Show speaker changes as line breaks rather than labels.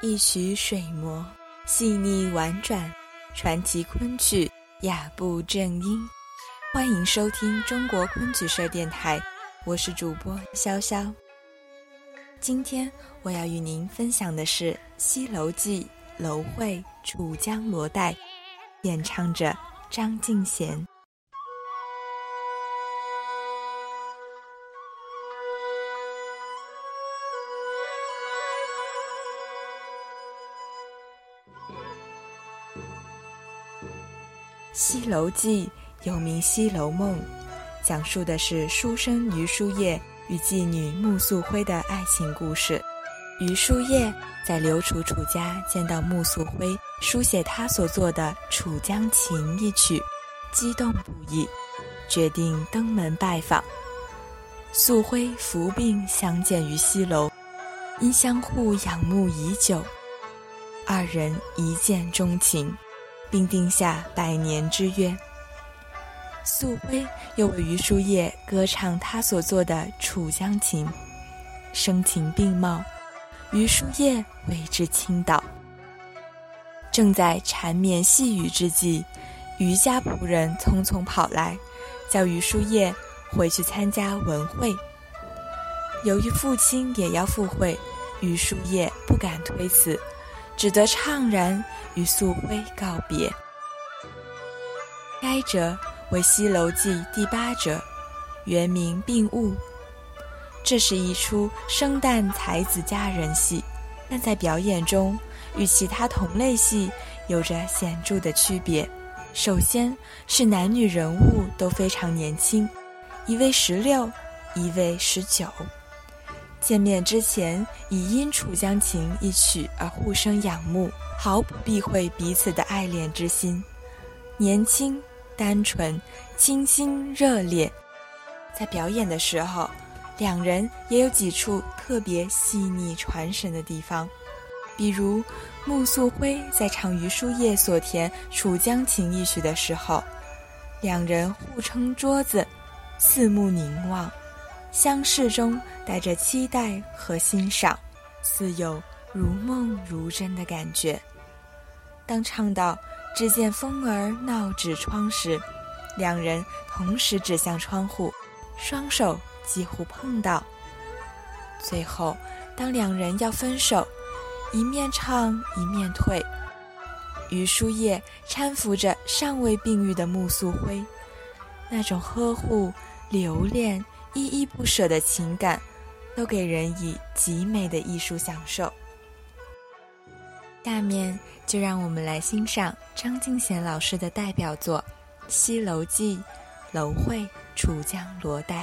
一曲水磨，细腻婉转，传奇昆曲，雅步正音。欢迎收听中国昆曲社电台，我是主播潇潇。今天我要与您分享的是《西楼记》楼会楚江罗带，演唱者张敬贤。《西楼记》又名《西楼梦》，讲述的是书生余叔夜与妓女穆素辉的爱情故事。余叔夜在刘楚楚家见到穆素辉书写他所作的《楚江情》一曲，激动不已，决定登门拜访。素辉伏病相见于西楼，因相互仰慕已久，二人一见钟情。并定下百年之约。素辉又为余叔夜歌唱他所作的《楚江情》，声情并茂，余叔夜为之倾倒。正在缠绵细语之际，余家仆人匆匆跑来，叫余叔夜回去参加文会。由于父亲也要赴会，余叔夜不敢推辞。只得怅然与素辉告别。该折为《西楼记》第八折，原名《病物》。这是一出生旦才子佳人戏，但在表演中与其他同类戏有着显著的区别。首先是男女人物都非常年轻，一位十六，一位十九。见面之前，已因《楚江情》一曲而互生仰慕，毫不避讳彼此的爱恋之心。年轻、单纯、清新、热烈。在表演的时候，两人也有几处特别细腻传神的地方，比如穆素辉在唱余叔夜所填《楚江情》一曲的时候，两人互撑桌子，四目凝望。相视中带着期待和欣赏，似有如梦如真的感觉。当唱到“只见风儿闹纸窗”时，两人同时指向窗户，双手几乎碰到。最后，当两人要分手，一面唱一面退，余叔夜搀扶着尚未病愈的穆素辉，那种呵护、留恋。依依不舍的情感，都给人以极美的艺术享受。下面就让我们来欣赏张敬贤老师的代表作《西楼记·楼会楚江罗带》。